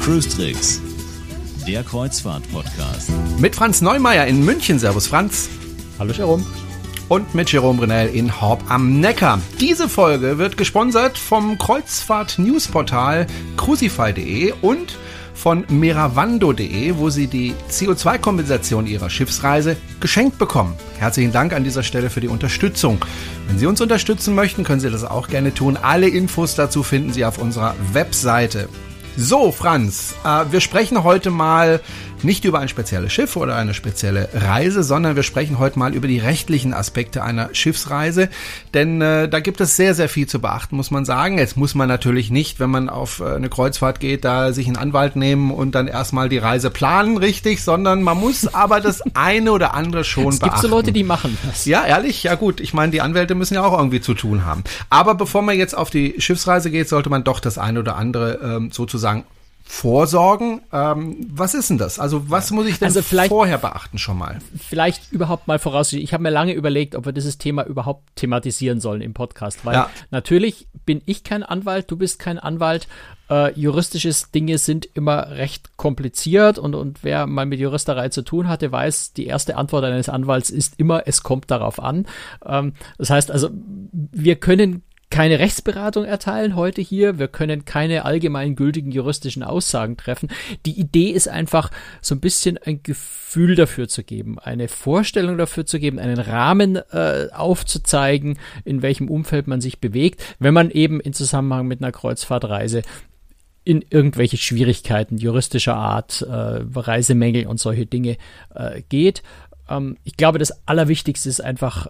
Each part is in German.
Cruise Tricks, der Kreuzfahrt-Podcast. Mit Franz Neumeier in München. Servus, Franz. Hallo, Jerome. Und mit Jerome Brunel in Horb am Neckar. Diese Folge wird gesponsert vom Kreuzfahrt-Newsportal crucify.de und von meravando.de, wo Sie die CO2-Kompensation Ihrer Schiffsreise geschenkt bekommen. Herzlichen Dank an dieser Stelle für die Unterstützung. Wenn Sie uns unterstützen möchten, können Sie das auch gerne tun. Alle Infos dazu finden Sie auf unserer Webseite. So, Franz, äh, wir sprechen heute mal nicht über ein spezielles Schiff oder eine spezielle Reise, sondern wir sprechen heute mal über die rechtlichen Aspekte einer Schiffsreise. Denn äh, da gibt es sehr, sehr viel zu beachten, muss man sagen. Jetzt muss man natürlich nicht, wenn man auf äh, eine Kreuzfahrt geht, da sich einen Anwalt nehmen und dann erstmal die Reise planen, richtig, sondern man muss aber das eine oder andere schon es beachten. Es gibt so Leute, die machen das. Ja, ehrlich, ja gut. Ich meine, die Anwälte müssen ja auch irgendwie zu tun haben. Aber bevor man jetzt auf die Schiffsreise geht, sollte man doch das eine oder andere ähm, sozusagen vorsorgen. Ähm, was ist denn das? Also was muss ich denn also vorher beachten schon mal? Vielleicht überhaupt mal voraus. Ich habe mir lange überlegt, ob wir dieses Thema überhaupt thematisieren sollen im Podcast, weil ja. natürlich bin ich kein Anwalt, du bist kein Anwalt. Äh, juristische Dinge sind immer recht kompliziert und, und wer mal mit Juristerei zu tun hatte, weiß, die erste Antwort eines Anwalts ist immer, es kommt darauf an. Ähm, das heißt also, wir können keine Rechtsberatung erteilen heute hier. Wir können keine allgemein gültigen juristischen Aussagen treffen. Die Idee ist einfach, so ein bisschen ein Gefühl dafür zu geben, eine Vorstellung dafür zu geben, einen Rahmen äh, aufzuzeigen, in welchem Umfeld man sich bewegt, wenn man eben in Zusammenhang mit einer Kreuzfahrtreise in irgendwelche Schwierigkeiten juristischer Art, äh, Reisemängel und solche Dinge äh, geht. Ähm, ich glaube, das Allerwichtigste ist einfach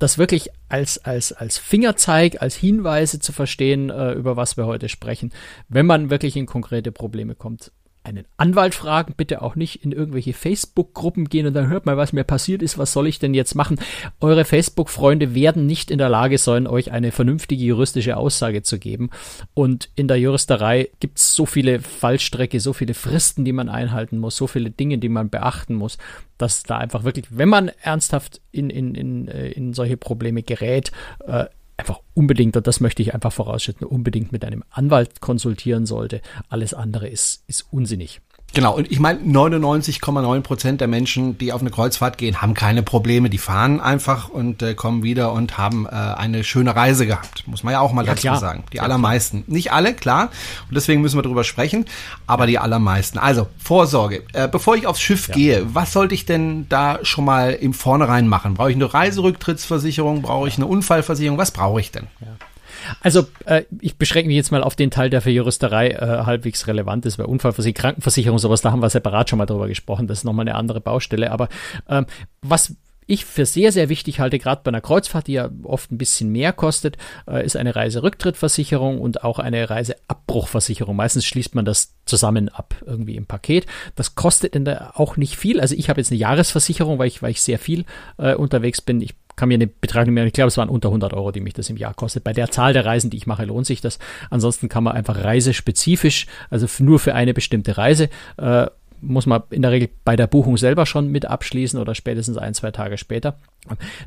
das wirklich als, als, als Fingerzeig, als Hinweise zu verstehen, äh, über was wir heute sprechen, wenn man wirklich in konkrete Probleme kommt einen Anwalt fragen, bitte auch nicht in irgendwelche Facebook-Gruppen gehen und dann hört mal, was mir passiert ist, was soll ich denn jetzt machen? Eure Facebook-Freunde werden nicht in der Lage sein, euch eine vernünftige juristische Aussage zu geben. Und in der Juristerei gibt es so viele Fallstrecke, so viele Fristen, die man einhalten muss, so viele Dinge, die man beachten muss, dass da einfach wirklich, wenn man ernsthaft in, in, in, äh, in solche Probleme gerät, äh, einfach unbedingt, und das möchte ich einfach vorausschütten, unbedingt mit einem Anwalt konsultieren sollte. Alles andere ist, ist unsinnig. Genau, und ich meine, 99,9 Prozent der Menschen, die auf eine Kreuzfahrt gehen, haben keine Probleme. Die fahren einfach und äh, kommen wieder und haben äh, eine schöne Reise gehabt. Muss man ja auch mal ja, dazu klar. sagen. Die ja, allermeisten. Klar. Nicht alle, klar. Und deswegen müssen wir darüber sprechen, aber die allermeisten. Also, Vorsorge. Äh, bevor ich aufs Schiff ja. gehe, was sollte ich denn da schon mal im Vornherein machen? Brauche ich eine Reiserücktrittsversicherung? Brauche ich eine Unfallversicherung? Was brauche ich denn? Ja. Also äh, ich beschränke mich jetzt mal auf den Teil, der für Juristerei äh, halbwegs relevant ist, weil Unfallversicherung, Krankenversicherung, sowas, da haben wir separat schon mal drüber gesprochen, das ist nochmal eine andere Baustelle. Aber ähm, was ich für sehr, sehr wichtig halte, gerade bei einer Kreuzfahrt, die ja oft ein bisschen mehr kostet, äh, ist eine Reiserücktrittversicherung und auch eine Reiseabbruchversicherung. Meistens schließt man das zusammen ab, irgendwie im Paket. Das kostet auch nicht viel. Also ich habe jetzt eine Jahresversicherung, weil ich, weil ich sehr viel äh, unterwegs bin. Ich kann mir eine Betrachtung mehr, ich glaube, es waren unter 100 Euro, die mich das im Jahr kostet. Bei der Zahl der Reisen, die ich mache, lohnt sich das. Ansonsten kann man einfach reisespezifisch, also nur für eine bestimmte Reise, äh, muss man in der Regel bei der Buchung selber schon mit abschließen oder spätestens ein, zwei Tage später.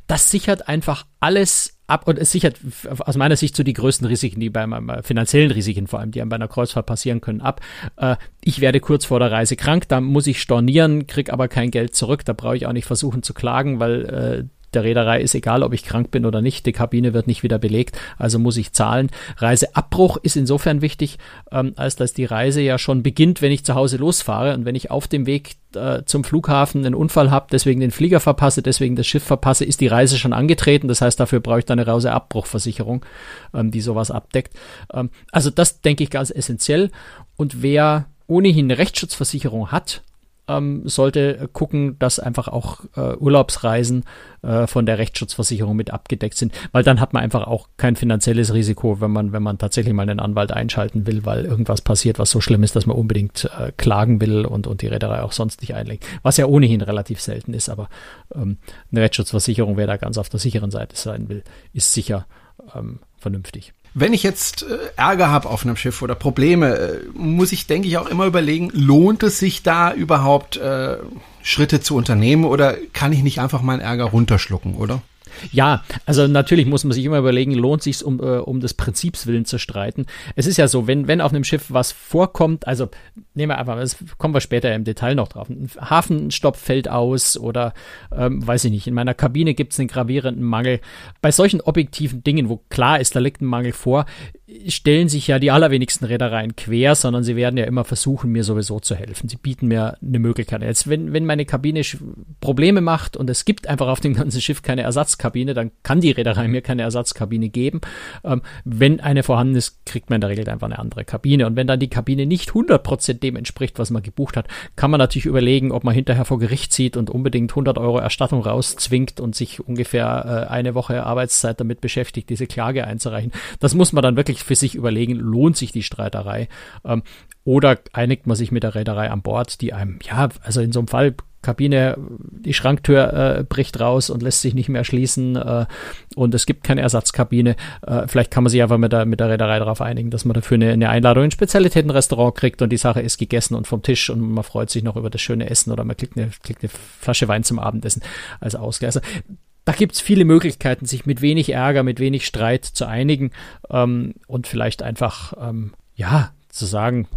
Das sichert einfach alles ab und es sichert aus meiner Sicht so die größten Risiken, die bei meinem finanziellen Risiken vor allem, die einem bei einer Kreuzfahrt passieren können, ab. Äh, ich werde kurz vor der Reise krank, da muss ich stornieren, krieg aber kein Geld zurück, da brauche ich auch nicht versuchen zu klagen, weil äh, der Reederei ist egal, ob ich krank bin oder nicht. Die Kabine wird nicht wieder belegt, also muss ich zahlen. Reiseabbruch ist insofern wichtig, ähm, als dass die Reise ja schon beginnt, wenn ich zu Hause losfahre und wenn ich auf dem Weg äh, zum Flughafen einen Unfall habe, deswegen den Flieger verpasse, deswegen das Schiff verpasse, ist die Reise schon angetreten. Das heißt, dafür brauche ich dann eine Reiseabbruchversicherung, ähm, die sowas abdeckt. Ähm, also das denke ich ganz essentiell. Und wer ohnehin eine Rechtsschutzversicherung hat, ähm, sollte gucken, dass einfach auch äh, Urlaubsreisen äh, von der Rechtsschutzversicherung mit abgedeckt sind, weil dann hat man einfach auch kein finanzielles Risiko, wenn man, wenn man tatsächlich mal einen Anwalt einschalten will, weil irgendwas passiert, was so schlimm ist, dass man unbedingt äh, klagen will und, und die Reederei auch sonst nicht einlegt. Was ja ohnehin relativ selten ist, aber ähm, eine Rechtsschutzversicherung, wer da ganz auf der sicheren Seite sein will, ist sicher ähm, vernünftig. Wenn ich jetzt äh, Ärger habe auf einem Schiff oder Probleme, äh, muss ich, denke ich, auch immer überlegen, lohnt es sich da überhaupt äh, Schritte zu unternehmen oder kann ich nicht einfach meinen Ärger runterschlucken, oder? Ja, also natürlich muss man sich immer überlegen, lohnt sich um, äh, um des Prinzips willen zu streiten. Es ist ja so, wenn, wenn auf einem Schiff was vorkommt, also nehmen wir einfach, das kommen wir später im Detail noch drauf, ein Hafenstopp fällt aus oder ähm, weiß ich nicht, in meiner Kabine gibt es einen gravierenden Mangel. Bei solchen objektiven Dingen, wo klar ist, da liegt ein Mangel vor, stellen sich ja die allerwenigsten Reedereien quer, sondern sie werden ja immer versuchen, mir sowieso zu helfen. Sie bieten mir eine Möglichkeit. Jetzt, wenn, wenn meine Kabine Probleme macht und es gibt einfach auf dem ganzen Schiff keine Ersatzkabine, dann kann die Reederei mir keine Ersatzkabine geben. Ähm, wenn eine vorhanden ist, kriegt man in der Regel einfach eine andere Kabine. Und wenn dann die Kabine nicht 100% dem entspricht, was man gebucht hat, kann man natürlich überlegen, ob man hinterher vor Gericht zieht und unbedingt 100 Euro Erstattung rauszwingt und sich ungefähr äh, eine Woche Arbeitszeit damit beschäftigt, diese Klage einzureichen. Das muss man dann wirklich für sich überlegen, lohnt sich die Streiterei? Ähm, oder einigt man sich mit der Reederei an Bord, die einem, ja, also in so einem Fall Kabine, die Schranktür äh, bricht raus und lässt sich nicht mehr schließen äh, und es gibt keine Ersatzkabine. Äh, vielleicht kann man sich einfach mit der, mit der Reederei darauf einigen, dass man dafür eine, eine Einladung in ein Spezialitätenrestaurant kriegt und die Sache ist gegessen und vom Tisch und man freut sich noch über das schöne Essen oder man kriegt eine, kriegt eine Flasche Wein zum Abendessen als Ausgleich. Also da gibt's viele Möglichkeiten, sich mit wenig Ärger, mit wenig Streit zu einigen ähm, und vielleicht einfach, ähm, ja, zu sagen,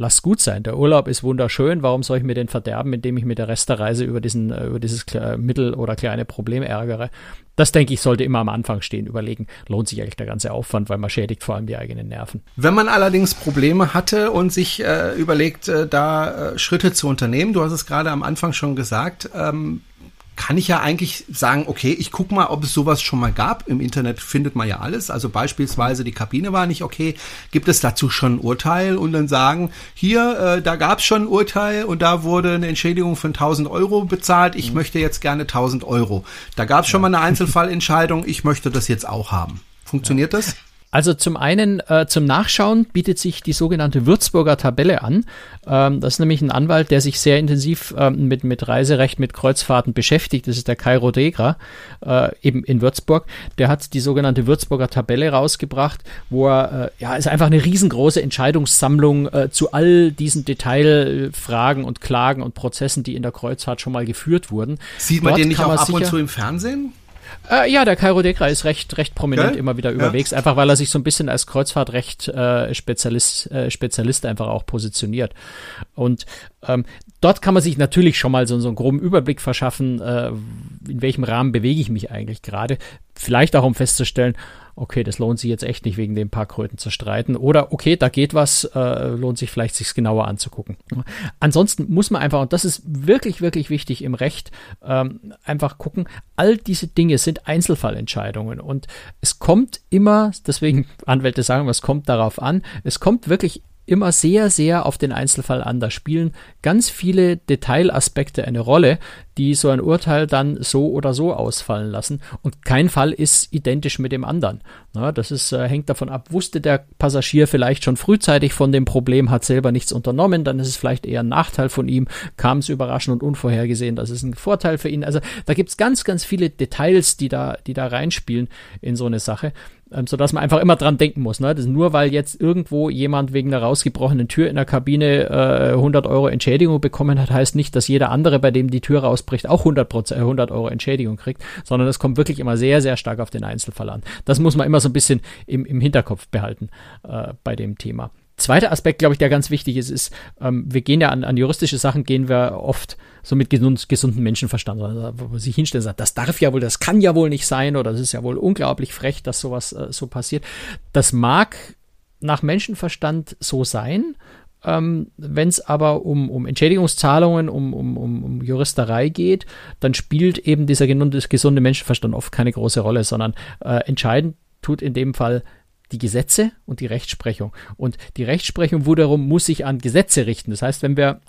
lass gut sein. Der Urlaub ist wunderschön. Warum soll ich mir den verderben, indem ich mit der Rest der Reise über diesen, äh, über dieses mittel- oder kleine Problem ärgere? Das denke ich, sollte immer am Anfang stehen. Überlegen, lohnt sich eigentlich der ganze Aufwand, weil man schädigt vor allem die eigenen Nerven. Wenn man allerdings Probleme hatte und sich äh, überlegt, äh, da äh, Schritte zu unternehmen, du hast es gerade am Anfang schon gesagt, ähm, kann ich ja eigentlich sagen, okay, ich guck mal, ob es sowas schon mal gab. Im Internet findet man ja alles. Also beispielsweise die Kabine war nicht okay. Gibt es dazu schon ein Urteil und dann sagen, hier, äh, da gab es schon ein Urteil und da wurde eine Entschädigung von 1000 Euro bezahlt. Ich mhm. möchte jetzt gerne 1000 Euro. Da gab es schon ja. mal eine Einzelfallentscheidung. Ich möchte das jetzt auch haben. Funktioniert ja. das? Also zum einen äh, zum Nachschauen bietet sich die sogenannte Würzburger Tabelle an. Ähm, das ist nämlich ein Anwalt, der sich sehr intensiv ähm, mit, mit Reiserecht, mit Kreuzfahrten beschäftigt. Das ist der Kairo Degra, äh, eben in Würzburg. Der hat die sogenannte Würzburger Tabelle rausgebracht, wo er, äh, ja, ist einfach eine riesengroße Entscheidungssammlung äh, zu all diesen Detailfragen und Klagen und Prozessen, die in der Kreuzfahrt schon mal geführt wurden. Sieht man Dort den nicht auch ab und zu im Fernsehen? Äh, ja, der Kairo Dekra ist recht, recht prominent okay. immer wieder überwegs, ja. einfach weil er sich so ein bisschen als Kreuzfahrtrecht-Spezialist äh, Spezialist einfach auch positioniert. Und ähm, dort kann man sich natürlich schon mal so, so einen groben Überblick verschaffen, äh, in welchem Rahmen bewege ich mich eigentlich gerade. Vielleicht auch um festzustellen, okay, das lohnt sich jetzt echt nicht, wegen den paar Kröten zu streiten. Oder okay, da geht was, äh, lohnt sich vielleicht, sich genauer anzugucken. Ansonsten muss man einfach, und das ist wirklich, wirklich wichtig im Recht, ähm, einfach gucken, all diese Dinge sind Einzelfallentscheidungen. Und es kommt immer, deswegen Anwälte sagen, es kommt darauf an, es kommt wirklich immer sehr, sehr auf den Einzelfall an. Da spielen ganz viele Detailaspekte eine Rolle, die so ein Urteil dann so oder so ausfallen lassen. Und kein Fall ist identisch mit dem anderen. Na, das ist, äh, hängt davon ab, wusste der Passagier vielleicht schon frühzeitig von dem Problem, hat selber nichts unternommen, dann ist es vielleicht eher ein Nachteil von ihm, kam es überraschend und unvorhergesehen, das ist ein Vorteil für ihn. Also da gibt es ganz, ganz viele Details, die da, die da reinspielen in so eine Sache ähm, sodass man einfach immer dran denken muss. Ne? Das nur weil jetzt irgendwo jemand wegen einer rausgebrochenen Tür in der Kabine äh, 100 Euro Entschädigung bekommen hat, heißt nicht, dass jeder andere, bei dem die Tür rausbricht, auch 100, 100 äh, Euro Entschädigung kriegt, sondern es kommt wirklich immer sehr, sehr stark auf den Einzelfall an. Das muss man immer so ein bisschen im, im Hinterkopf behalten äh, bei dem Thema. Zweiter Aspekt, glaube ich, der ganz wichtig ist, ist, ähm, wir gehen ja an, an juristische Sachen, gehen wir oft so mit gesund, gesundem Menschenverstand, also, wo man sich hinstellen und sagt, das darf ja wohl, das kann ja wohl nicht sein oder das ist ja wohl unglaublich frech, dass sowas äh, so passiert. Das mag nach Menschenverstand so sein, ähm, Wenn es aber um, um Entschädigungszahlungen, um, um, um, Juristerei geht, dann spielt eben dieser gesunde Menschenverstand oft keine große Rolle, sondern äh, entscheidend tut in dem Fall die Gesetze und die Rechtsprechung. Und die Rechtsprechung wiederum muss sich an Gesetze richten. Das heißt, wenn wir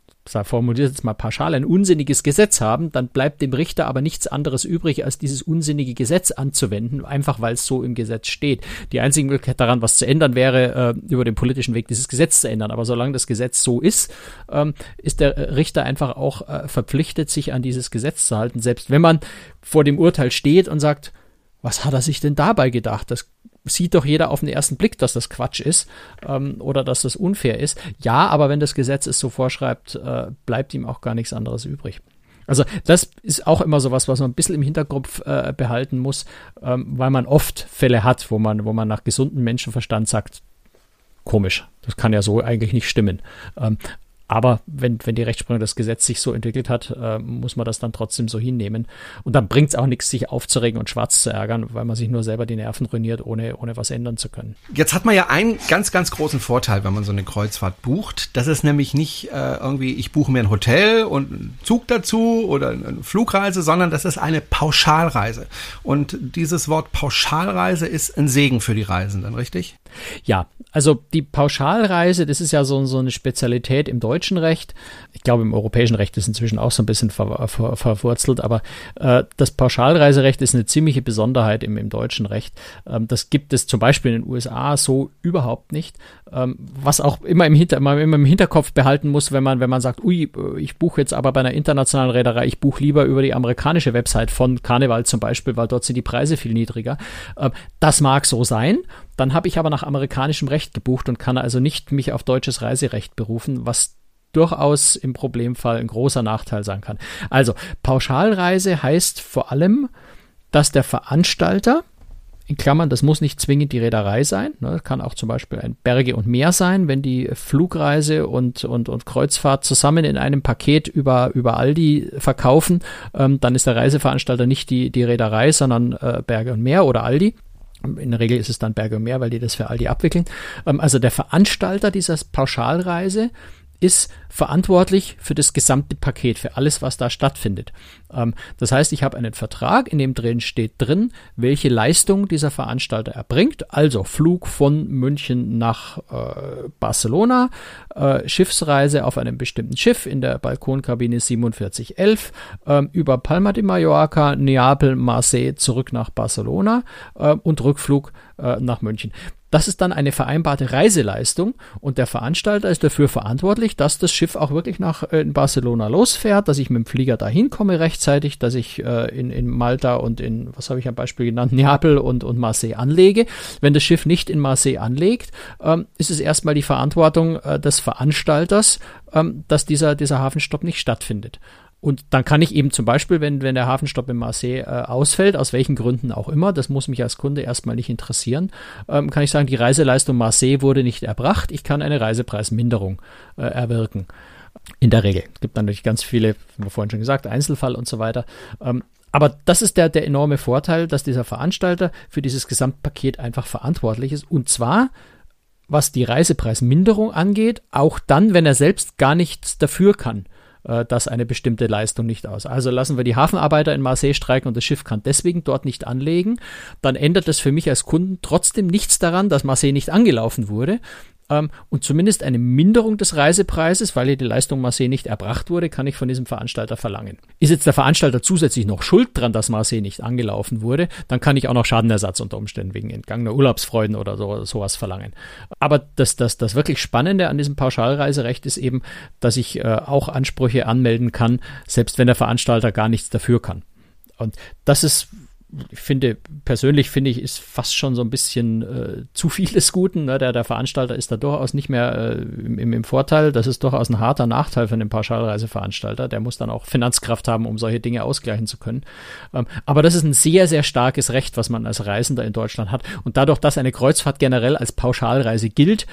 formuliert jetzt mal pauschal, ein unsinniges Gesetz haben, dann bleibt dem Richter aber nichts anderes übrig, als dieses unsinnige Gesetz anzuwenden, einfach weil es so im Gesetz steht. Die einzige Möglichkeit daran, was zu ändern wäre, äh, über den politischen Weg dieses Gesetz zu ändern. Aber solange das Gesetz so ist, ähm, ist der Richter einfach auch äh, verpflichtet, sich an dieses Gesetz zu halten, selbst wenn man vor dem Urteil steht und sagt, was hat er sich denn dabei gedacht? Das sieht doch jeder auf den ersten Blick, dass das Quatsch ist ähm, oder dass das unfair ist. Ja, aber wenn das Gesetz es so vorschreibt, äh, bleibt ihm auch gar nichts anderes übrig. Also das ist auch immer so was, was man ein bisschen im Hinterkopf äh, behalten muss, ähm, weil man oft Fälle hat, wo man, wo man nach gesundem Menschenverstand sagt, komisch, das kann ja so eigentlich nicht stimmen. Ähm, aber wenn, wenn die Rechtsprechung das Gesetz sich so entwickelt hat, äh, muss man das dann trotzdem so hinnehmen. Und dann bringt es auch nichts, sich aufzuregen und schwarz zu ärgern, weil man sich nur selber die Nerven ruiniert, ohne, ohne was ändern zu können. Jetzt hat man ja einen ganz, ganz großen Vorteil, wenn man so eine Kreuzfahrt bucht. Das ist nämlich nicht äh, irgendwie, ich buche mir ein Hotel und einen Zug dazu oder eine Flugreise, sondern das ist eine Pauschalreise. Und dieses Wort Pauschalreise ist ein Segen für die Reisenden, richtig? Ja, also die Pauschalreise, das ist ja so, so eine Spezialität im deutschen Recht. Ich glaube, im europäischen Recht ist inzwischen auch so ein bisschen ver, ver, verwurzelt, aber äh, das Pauschalreiserecht ist eine ziemliche Besonderheit im, im deutschen Recht. Ähm, das gibt es zum Beispiel in den USA so überhaupt nicht. Ähm, was auch immer im, Hinter, immer im Hinterkopf behalten muss, wenn man, wenn man sagt, ui, ich buche jetzt aber bei einer internationalen Reederei, ich buche lieber über die amerikanische Website von Carnival zum Beispiel, weil dort sind die Preise viel niedriger. Ähm, das mag so sein. Dann habe ich aber nach amerikanischem Recht gebucht und kann also nicht mich auf deutsches Reiserecht berufen, was durchaus im Problemfall ein großer Nachteil sein kann. Also Pauschalreise heißt vor allem, dass der Veranstalter in Klammern, das muss nicht zwingend die Reederei sein. Ne, kann auch zum Beispiel ein Berge und Meer sein, wenn die Flugreise und, und, und Kreuzfahrt zusammen in einem Paket über, über Aldi verkaufen. Ähm, dann ist der Reiseveranstalter nicht die, die Reederei, sondern äh, Berge und Meer oder Aldi. In der Regel ist es dann Berge und Meer, weil die das für Aldi abwickeln. Ähm, also der Veranstalter dieser Pauschalreise ist verantwortlich für das gesamte Paket, für alles, was da stattfindet. Ähm, das heißt, ich habe einen Vertrag, in dem drin steht drin, welche Leistung dieser Veranstalter erbringt. Also Flug von München nach äh, Barcelona, äh, Schiffsreise auf einem bestimmten Schiff in der Balkonkabine 4711, äh, über Palma de Mallorca, Neapel, Marseille zurück nach Barcelona äh, und Rückflug äh, nach München. Das ist dann eine vereinbarte Reiseleistung und der Veranstalter ist dafür verantwortlich, dass das Schiff auch wirklich nach äh, Barcelona losfährt, dass ich mit dem Flieger dahin komme rechtzeitig, dass ich äh, in, in Malta und in, was habe ich am Beispiel genannt, Neapel und, und Marseille anlege. Wenn das Schiff nicht in Marseille anlegt, ähm, ist es erstmal die Verantwortung äh, des Veranstalters, ähm, dass dieser, dieser Hafenstopp nicht stattfindet. Und dann kann ich eben zum Beispiel, wenn, wenn der Hafenstopp in Marseille äh, ausfällt, aus welchen Gründen auch immer, das muss mich als Kunde erstmal nicht interessieren, ähm, kann ich sagen, die Reiseleistung Marseille wurde nicht erbracht, ich kann eine Reisepreisminderung äh, erwirken. In der Regel. Es gibt natürlich ganz viele, wie wir vorhin schon gesagt, Einzelfall und so weiter. Ähm, aber das ist der, der enorme Vorteil, dass dieser Veranstalter für dieses Gesamtpaket einfach verantwortlich ist. Und zwar was die Reisepreisminderung angeht, auch dann, wenn er selbst gar nichts dafür kann äh, dass eine bestimmte Leistung nicht aus. Also lassen wir die Hafenarbeiter in Marseille streiken und das Schiff kann deswegen dort nicht anlegen, dann ändert das für mich als Kunden trotzdem nichts daran, dass Marseille nicht angelaufen wurde, ähm, und zumindest eine Minderung des Reisepreises, weil hier die Leistung Marseille nicht erbracht wurde, kann ich von diesem Veranstalter verlangen. Ist jetzt der Veranstalter zusätzlich noch schuld dran, dass Marseille nicht angelaufen wurde, dann kann ich auch noch Schadenersatz unter Umständen wegen entgangener Urlaubsfreuden oder so, sowas verlangen. Aber das, das, das wirklich Spannende an diesem Pauschalreiserecht ist eben, dass ich äh, auch Ansprüche anmelden kann, selbst wenn der Veranstalter gar nichts dafür kann. Und das ist ich finde, persönlich finde ich, ist fast schon so ein bisschen äh, zu viel des Guten. Ne? Der, der Veranstalter ist da durchaus nicht mehr äh, im, im Vorteil. Das ist durchaus ein harter Nachteil für den Pauschalreiseveranstalter. Der muss dann auch Finanzkraft haben, um solche Dinge ausgleichen zu können. Ähm, aber das ist ein sehr, sehr starkes Recht, was man als Reisender in Deutschland hat. Und dadurch, dass eine Kreuzfahrt generell als Pauschalreise gilt,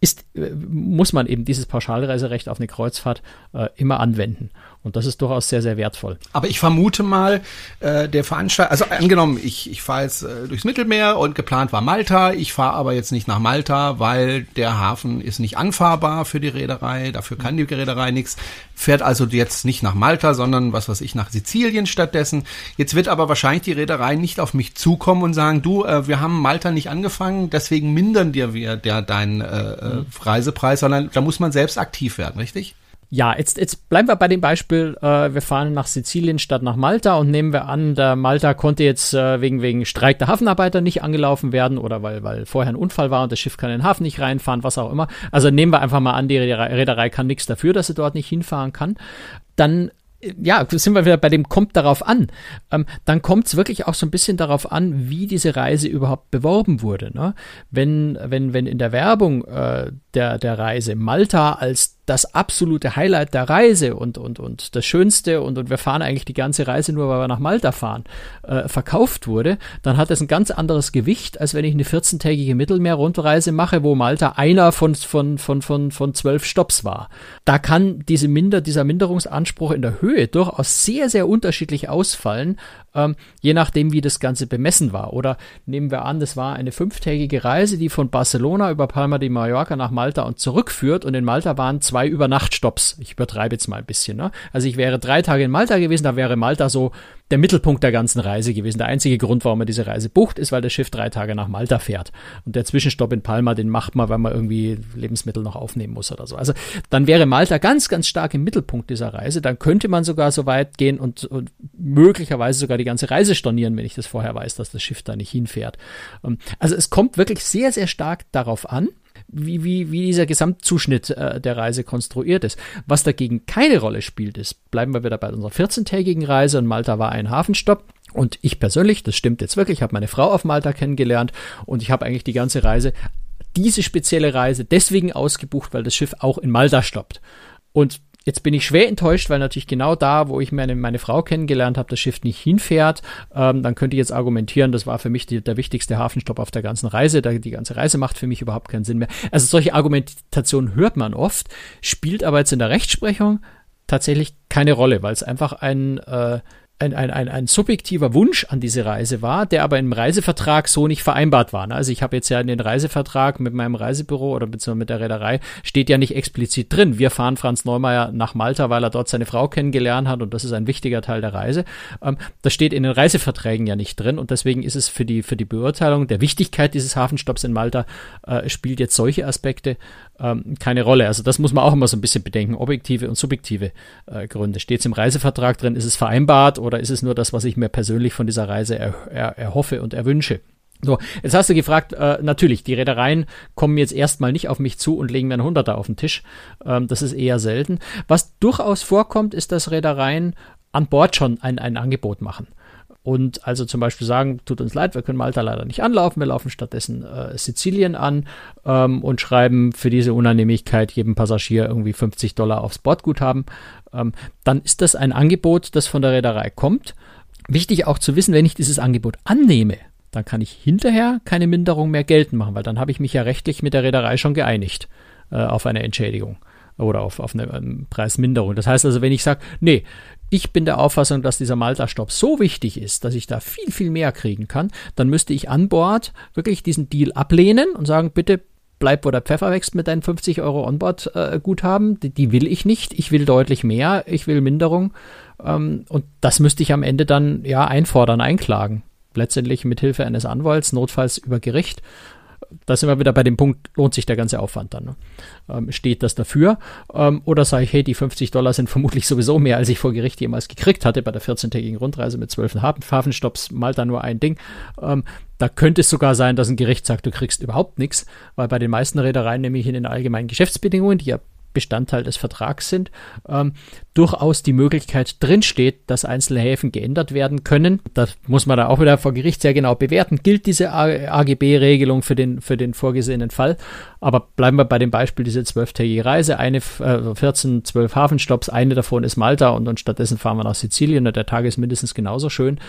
ist, äh, muss man eben dieses Pauschalreiserecht auf eine Kreuzfahrt äh, immer anwenden. Und das ist durchaus sehr, sehr wertvoll. Aber ich vermute mal, äh, der Veranstalter, also angenommen, ich, ich fahre jetzt äh, durchs Mittelmeer und geplant war Malta, ich fahre aber jetzt nicht nach Malta, weil der Hafen ist nicht anfahrbar für die Reederei, dafür kann die Reederei nichts, fährt also jetzt nicht nach Malta, sondern was weiß ich, nach Sizilien stattdessen. Jetzt wird aber wahrscheinlich die Reederei nicht auf mich zukommen und sagen, du, äh, wir haben Malta nicht angefangen, deswegen mindern dir wir der deinen äh, äh. Reisepreis, sondern da muss man selbst aktiv werden, richtig? Ja, jetzt, jetzt bleiben wir bei dem Beispiel, äh, wir fahren nach Sizilien statt nach Malta und nehmen wir an, der Malta konnte jetzt äh, wegen, wegen Streik der Hafenarbeiter nicht angelaufen werden oder weil, weil vorher ein Unfall war und das Schiff kann in den Hafen nicht reinfahren, was auch immer. Also nehmen wir einfach mal an, die Reederei kann nichts dafür, dass sie dort nicht hinfahren kann. Dann ja, sind wir wieder bei dem kommt darauf an. Ähm, dann kommt es wirklich auch so ein bisschen darauf an, wie diese Reise überhaupt beworben wurde. Ne? Wenn, wenn, wenn in der Werbung äh, der, der Reise Malta als das absolute Highlight der Reise und, und, und das Schönste und, und wir fahren eigentlich die ganze Reise nur, weil wir nach Malta fahren, äh, verkauft wurde, dann hat das ein ganz anderes Gewicht, als wenn ich eine 14-tägige Mittelmeerrundreise mache, wo Malta einer von, von, von, von, von zwölf Stops war. Da kann diese Minder, dieser Minderungsanspruch in der Höhe durchaus sehr, sehr unterschiedlich ausfallen, ähm, je nachdem, wie das Ganze bemessen war. Oder nehmen wir an, das war eine fünftägige Reise, die von Barcelona über Palma de Mallorca nach Malta und zurückführt. Und in Malta waren zwei Übernachtstops. Ich übertreibe jetzt mal ein bisschen. Ne? Also ich wäre drei Tage in Malta gewesen, da wäre Malta so der Mittelpunkt der ganzen Reise gewesen. Der einzige Grund, warum man diese Reise bucht, ist, weil das Schiff drei Tage nach Malta fährt. Und der Zwischenstopp in Palma, den macht man, weil man irgendwie Lebensmittel noch aufnehmen muss oder so. Also dann wäre Malta ganz, ganz stark im Mittelpunkt dieser Reise. Dann könnte man sogar so weit gehen und, und möglicherweise sogar die ganze Reise stornieren, wenn ich das vorher weiß, dass das Schiff da nicht hinfährt. Ähm, also es kommt wirklich sehr, sehr stark darauf an, wie, wie, wie dieser Gesamtzuschnitt äh, der Reise konstruiert ist. Was dagegen keine Rolle spielt, ist, bleiben wir wieder bei unserer 14-tägigen Reise und Malta war ein Hafenstopp. Und ich persönlich, das stimmt jetzt wirklich, habe meine Frau auf Malta kennengelernt und ich habe eigentlich die ganze Reise, diese spezielle Reise deswegen ausgebucht, weil das Schiff auch in Malta stoppt. Und Jetzt bin ich schwer enttäuscht, weil natürlich genau da, wo ich meine, meine Frau kennengelernt habe, das Schiff nicht hinfährt. Ähm, dann könnte ich jetzt argumentieren, das war für mich die, der wichtigste Hafenstopp auf der ganzen Reise. Da, die ganze Reise macht für mich überhaupt keinen Sinn mehr. Also solche Argumentationen hört man oft, spielt aber jetzt in der Rechtsprechung tatsächlich keine Rolle, weil es einfach ein äh, ein, ein, ein, ein subjektiver Wunsch an diese Reise war, der aber im Reisevertrag so nicht vereinbart war. Also ich habe jetzt ja in den Reisevertrag mit meinem Reisebüro oder beziehungsweise mit der Reederei steht ja nicht explizit drin. Wir fahren Franz Neumeier nach Malta, weil er dort seine Frau kennengelernt hat und das ist ein wichtiger Teil der Reise. Ähm, das steht in den Reiseverträgen ja nicht drin und deswegen ist es für die, für die Beurteilung der Wichtigkeit dieses Hafenstopps in Malta äh, spielt jetzt solche Aspekte ähm, keine Rolle. Also das muss man auch immer so ein bisschen bedenken. Objektive und subjektive äh, Gründe. Steht es im Reisevertrag drin? Ist es vereinbart oder ist es nur das, was ich mir persönlich von dieser Reise er, er, erhoffe und erwünsche? So, jetzt hast du gefragt, äh, natürlich, die Reedereien kommen jetzt erstmal nicht auf mich zu und legen mir einen Hunderter auf den Tisch. Ähm, das ist eher selten. Was durchaus vorkommt, ist, dass Reedereien an Bord schon ein, ein Angebot machen und also zum Beispiel sagen, tut uns leid, wir können Malta leider nicht anlaufen, wir laufen stattdessen äh, Sizilien an ähm, und schreiben für diese Unannehmlichkeit jedem Passagier irgendwie 50 Dollar aufs Bordguthaben, ähm, dann ist das ein Angebot, das von der Reederei kommt. Wichtig auch zu wissen, wenn ich dieses Angebot annehme, dann kann ich hinterher keine Minderung mehr geltend machen, weil dann habe ich mich ja rechtlich mit der Reederei schon geeinigt äh, auf eine Entschädigung oder auf, auf eine ähm, Preisminderung. Das heißt also, wenn ich sage, nee, ich bin der Auffassung, dass dieser Malta-Stopp so wichtig ist, dass ich da viel, viel mehr kriegen kann, dann müsste ich an Bord wirklich diesen Deal ablehnen und sagen, bitte bleib, wo der Pfeffer wächst mit deinen 50 Euro Onboard-Guthaben. Die, die, will ich nicht. Ich will deutlich mehr. Ich will Minderung. Ähm, und das müsste ich am Ende dann ja einfordern, einklagen. Letztendlich mit Hilfe eines Anwalts, notfalls über Gericht da sind wir wieder bei dem Punkt, lohnt sich der ganze Aufwand dann? Ne? Ähm, steht das dafür? Ähm, oder sage ich, hey, die 50 Dollar sind vermutlich sowieso mehr, als ich vor Gericht jemals gekriegt hatte bei der 14-tägigen Rundreise mit 12 Hafenstopps, Malta nur ein Ding. Ähm, da könnte es sogar sein, dass ein Gericht sagt, du kriegst überhaupt nichts, weil bei den meisten Reedereien, nämlich in den allgemeinen Geschäftsbedingungen, die ja Bestandteil des Vertrags sind, ähm, durchaus die Möglichkeit drinsteht, dass einzelne Häfen geändert werden können. Das muss man da auch wieder vor Gericht sehr genau bewerten. Gilt diese AGB-Regelung für den, für den vorgesehenen Fall? Aber bleiben wir bei dem Beispiel diese zwölftägige Reise. Eine, äh, 14, 12 Hafenstopps, eine davon ist Malta und, und stattdessen fahren wir nach Sizilien und der Tag ist mindestens genauso schön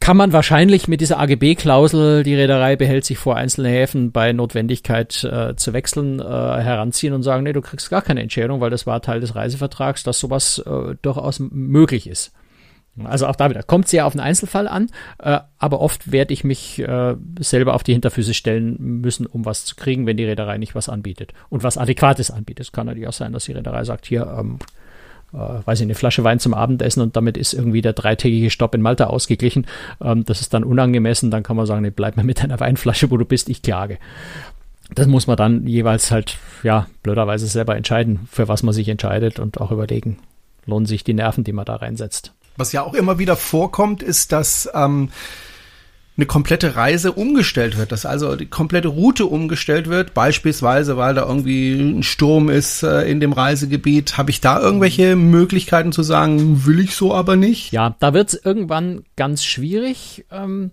kann man wahrscheinlich mit dieser AGB-Klausel, die Reederei behält sich vor, einzelne Häfen bei Notwendigkeit äh, zu wechseln, äh, heranziehen und sagen, nee, du kriegst gar keine Entschädigung, weil das war Teil des Reisevertrags, dass sowas äh, durchaus möglich ist. Also auch da wieder, kommt sehr auf den Einzelfall an, äh, aber oft werde ich mich äh, selber auf die Hinterfüße stellen müssen, um was zu kriegen, wenn die Reederei nicht was anbietet und was Adäquates anbietet. Es kann natürlich auch sein, dass die Reederei sagt, hier, ähm, äh, weiß ich, eine Flasche Wein zum Abendessen und damit ist irgendwie der dreitägige Stopp in Malta ausgeglichen. Ähm, das ist dann unangemessen, dann kann man sagen, nee, bleib mal mit deiner Weinflasche, wo du bist, ich klage. Das muss man dann jeweils halt, ja, blöderweise selber entscheiden, für was man sich entscheidet und auch überlegen, lohnen sich die Nerven, die man da reinsetzt. Was ja auch immer wieder vorkommt, ist, dass ähm, eine komplette Reise umgestellt wird, dass also die komplette Route umgestellt wird, beispielsweise weil da irgendwie ein Sturm ist äh, in dem Reisegebiet. Habe ich da irgendwelche Möglichkeiten zu sagen, will ich so aber nicht? Ja, da wird es irgendwann ganz schwierig. Ähm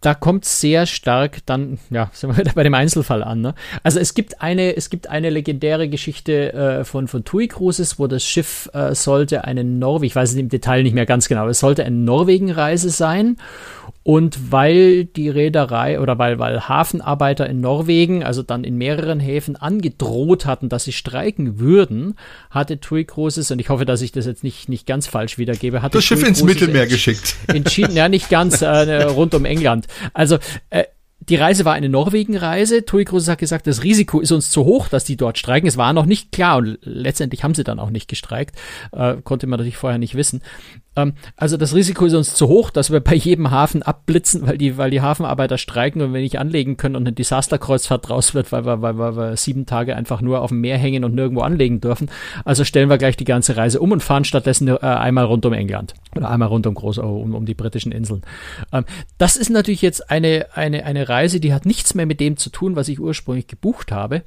da kommt sehr stark dann, ja, sind wir wieder bei dem Einzelfall an. Ne? Also es gibt eine, es gibt eine legendäre Geschichte äh, von von TUI Cruises, wo das Schiff äh, sollte eine Norwegen, ich weiß es im Detail nicht mehr ganz genau, es sollte eine Norwegen-Reise sein und weil die Reederei oder weil, weil Hafenarbeiter in Norwegen, also dann in mehreren Häfen angedroht hatten, dass sie streiken würden, hatte TUI Cruises, und ich hoffe, dass ich das jetzt nicht, nicht ganz falsch wiedergebe, hat das Schiff ins Mittelmeer geschickt. Entschieden, ja, nicht ganz äh, rund um England. Also, äh, die Reise war eine Norwegen-Reise. TUI Cruises hat gesagt, das Risiko ist uns zu hoch, dass die dort streiken. Es war noch nicht klar und letztendlich haben sie dann auch nicht gestreikt. Äh, konnte man natürlich vorher nicht wissen. Ähm, also das Risiko ist uns zu hoch, dass wir bei jedem Hafen abblitzen, weil die, weil die Hafenarbeiter streiken und wir nicht anlegen können und eine Desasterkreuzfahrt draus wird, weil wir, weil, weil wir sieben Tage einfach nur auf dem Meer hängen und nirgendwo anlegen dürfen. Also stellen wir gleich die ganze Reise um und fahren stattdessen äh, einmal rund um England oder einmal rund um groß um, um die britischen Inseln. Ähm, das ist natürlich jetzt eine, eine, eine Reise, die hat nichts mehr mit dem zu tun, was ich ursprünglich gebucht habe.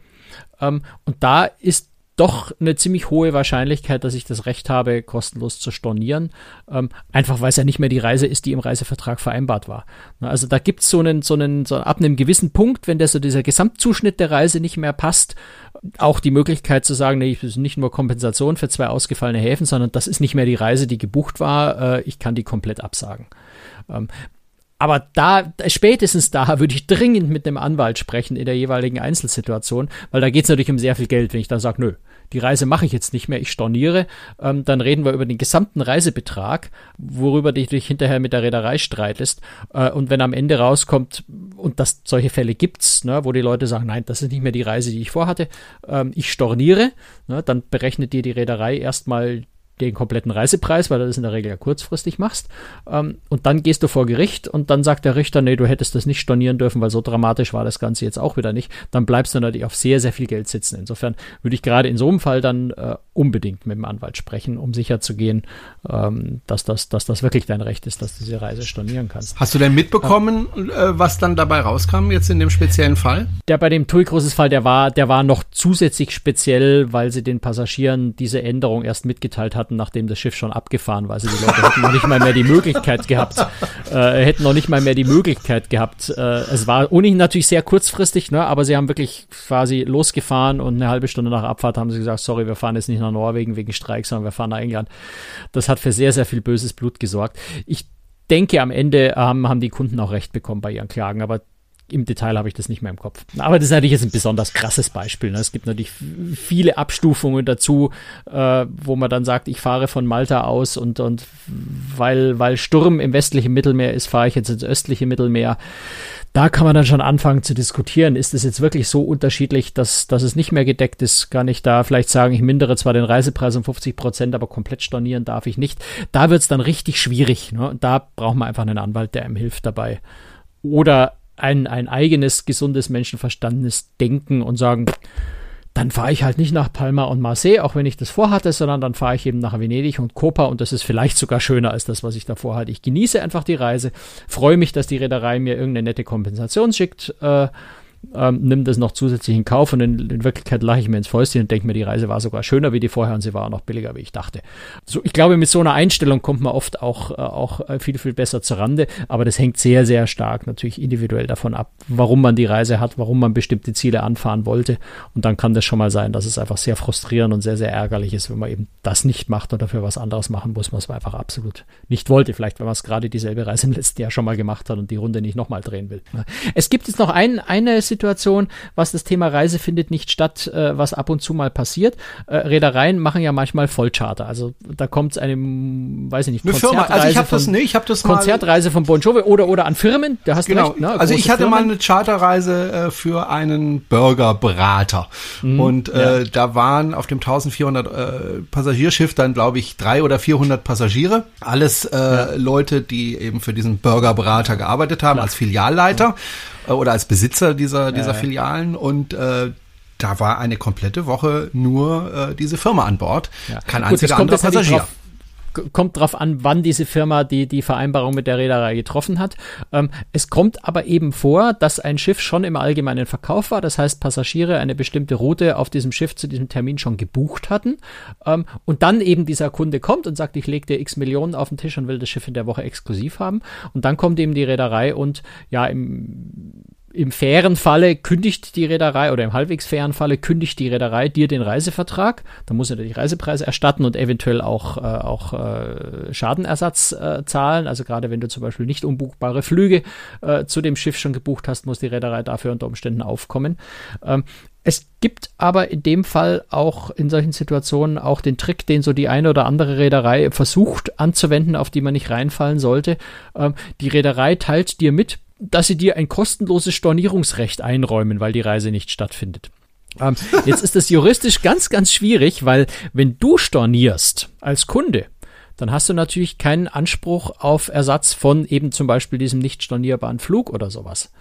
Ähm, und da ist doch eine ziemlich hohe Wahrscheinlichkeit, dass ich das Recht habe, kostenlos zu stornieren. Ähm, einfach weil es ja nicht mehr die Reise ist, die im Reisevertrag vereinbart war. Also da gibt so es so einen, so ab einem gewissen Punkt, wenn der so dieser Gesamtzuschnitt der Reise nicht mehr passt, auch die Möglichkeit zu sagen, nee, das ist nicht nur Kompensation für zwei ausgefallene Häfen, sondern das ist nicht mehr die Reise, die gebucht war. Äh, ich kann die komplett absagen. Ähm, aber da, spätestens da würde ich dringend mit dem Anwalt sprechen in der jeweiligen Einzelsituation, weil da geht es natürlich um sehr viel Geld, wenn ich dann sage, nö, die Reise mache ich jetzt nicht mehr, ich storniere, ähm, dann reden wir über den gesamten Reisebetrag, worüber du dich hinterher mit der Reederei streitest. Äh, und wenn am Ende rauskommt, und das solche Fälle gibt's, ne, wo die Leute sagen, nein, das ist nicht mehr die Reise, die ich vorhatte, ähm, ich storniere, ne, dann berechnet dir die Reederei erstmal den kompletten Reisepreis, weil du das in der Regel ja kurzfristig machst. Ähm, und dann gehst du vor Gericht und dann sagt der Richter, nee, du hättest das nicht stornieren dürfen, weil so dramatisch war das Ganze jetzt auch wieder nicht. Dann bleibst du natürlich auf sehr, sehr viel Geld sitzen. Insofern würde ich gerade in so einem Fall dann äh, unbedingt mit dem Anwalt sprechen, um sicherzugehen, ähm, dass, das, dass das wirklich dein Recht ist, dass du diese Reise stornieren kannst. Hast du denn mitbekommen, äh, was dann dabei rauskam jetzt in dem speziellen Fall? Der bei dem TUI Cruises Fall, der war, der war noch zusätzlich speziell, weil sie den Passagieren diese Änderung erst mitgeteilt hatten, nachdem das Schiff schon abgefahren war. Also die Leute hätten noch nicht mal mehr die Möglichkeit gehabt, äh, hätten noch nicht mal mehr die Möglichkeit gehabt. Äh, es war ohnehin natürlich sehr kurzfristig, ne, aber sie haben wirklich quasi losgefahren und eine halbe Stunde nach Abfahrt haben sie gesagt, sorry, wir fahren jetzt nicht nach Norwegen wegen Streik, sondern wir fahren nach England. Das hat für sehr, sehr viel böses Blut gesorgt. Ich denke, am Ende ähm, haben die Kunden auch recht bekommen bei ihren Klagen, aber im Detail habe ich das nicht mehr im Kopf. Aber das ist natürlich jetzt ein besonders krasses Beispiel. Ne? Es gibt natürlich viele Abstufungen dazu, äh, wo man dann sagt, ich fahre von Malta aus und, und weil, weil Sturm im westlichen Mittelmeer ist, fahre ich jetzt ins östliche Mittelmeer da kann man dann schon anfangen zu diskutieren. Ist es jetzt wirklich so unterschiedlich, dass, dass es nicht mehr gedeckt ist? Kann ich da vielleicht sagen, ich mindere zwar den Reisepreis um 50 Prozent, aber komplett stornieren darf ich nicht. Da wird es dann richtig schwierig. Ne? Da braucht man einfach einen Anwalt, der einem hilft dabei. Oder ein, ein eigenes, gesundes, menschenverstandenes Denken und sagen, dann fahre ich halt nicht nach Palma und Marseille, auch wenn ich das vorhatte, sondern dann fahre ich eben nach Venedig und Copa und das ist vielleicht sogar schöner als das, was ich davor hatte. Ich genieße einfach die Reise, freue mich, dass die Reederei mir irgendeine nette Kompensation schickt. Äh, ähm, nimm das noch zusätzlich in Kauf und in, in Wirklichkeit lache ich mir ins Fäustchen und denke mir, die Reise war sogar schöner wie die vorher und sie war auch noch billiger, wie ich dachte. So, ich glaube, mit so einer Einstellung kommt man oft auch, äh, auch äh, viel, viel besser zur Rande, aber das hängt sehr, sehr stark natürlich individuell davon ab, warum man die Reise hat, warum man bestimmte Ziele anfahren wollte und dann kann das schon mal sein, dass es einfach sehr frustrierend und sehr, sehr ärgerlich ist, wenn man eben das nicht macht und dafür was anderes machen muss, was man einfach absolut nicht wollte. Vielleicht, wenn man es gerade dieselbe Reise im letzten Jahr schon mal gemacht hat und die Runde nicht nochmal drehen will. Es gibt jetzt noch ein, eine Situation, was das Thema Reise findet nicht statt, äh, was ab und zu mal passiert. Äh, Reedereien machen ja manchmal Vollcharter. Also da kommt es einem, weiß ich nicht, Eine Firma. Also ich habe das, nee, ich habe das Konzertreise mal, von Bon Jovi oder oder an Firmen. Da hast genau. recht. Ne? Also ich hatte Firmen. mal eine Charterreise äh, für einen Burgerberater mhm, und äh, ja. da waren auf dem 1400 äh, Passagierschiff dann glaube ich drei oder 400 Passagiere. Alles äh, ja. Leute, die eben für diesen Burgerberater gearbeitet haben Klar. als Filialleiter. Ja oder als Besitzer dieser, dieser Filialen und äh, da war eine komplette Woche nur äh, diese Firma an Bord. Ja. Kein einziger anderer Passagier. Kommt drauf an, wann diese Firma die, die Vereinbarung mit der Reederei getroffen hat. Ähm, es kommt aber eben vor, dass ein Schiff schon im allgemeinen Verkauf war. Das heißt, Passagiere eine bestimmte Route auf diesem Schiff zu diesem Termin schon gebucht hatten. Ähm, und dann eben dieser Kunde kommt und sagt, ich lege dir x Millionen auf den Tisch und will das Schiff in der Woche exklusiv haben. Und dann kommt eben die Reederei und ja, im im fairen Falle kündigt die Reederei oder im halbwegs fairen Falle kündigt die Reederei dir den Reisevertrag. Da muss er die Reisepreise erstatten und eventuell auch, äh, auch äh, Schadenersatz äh, zahlen. Also gerade wenn du zum Beispiel nicht umbuchbare Flüge äh, zu dem Schiff schon gebucht hast, muss die Reederei dafür unter Umständen aufkommen. Ähm, es gibt aber in dem Fall auch in solchen Situationen auch den Trick, den so die eine oder andere Reederei versucht anzuwenden, auf die man nicht reinfallen sollte. Ähm, die Reederei teilt dir mit, dass sie dir ein kostenloses Stornierungsrecht einräumen, weil die Reise nicht stattfindet. Ähm, jetzt ist das juristisch ganz, ganz schwierig, weil wenn du stornierst als Kunde, dann hast du natürlich keinen Anspruch auf Ersatz von eben zum Beispiel diesem nicht stornierbaren Flug oder sowas.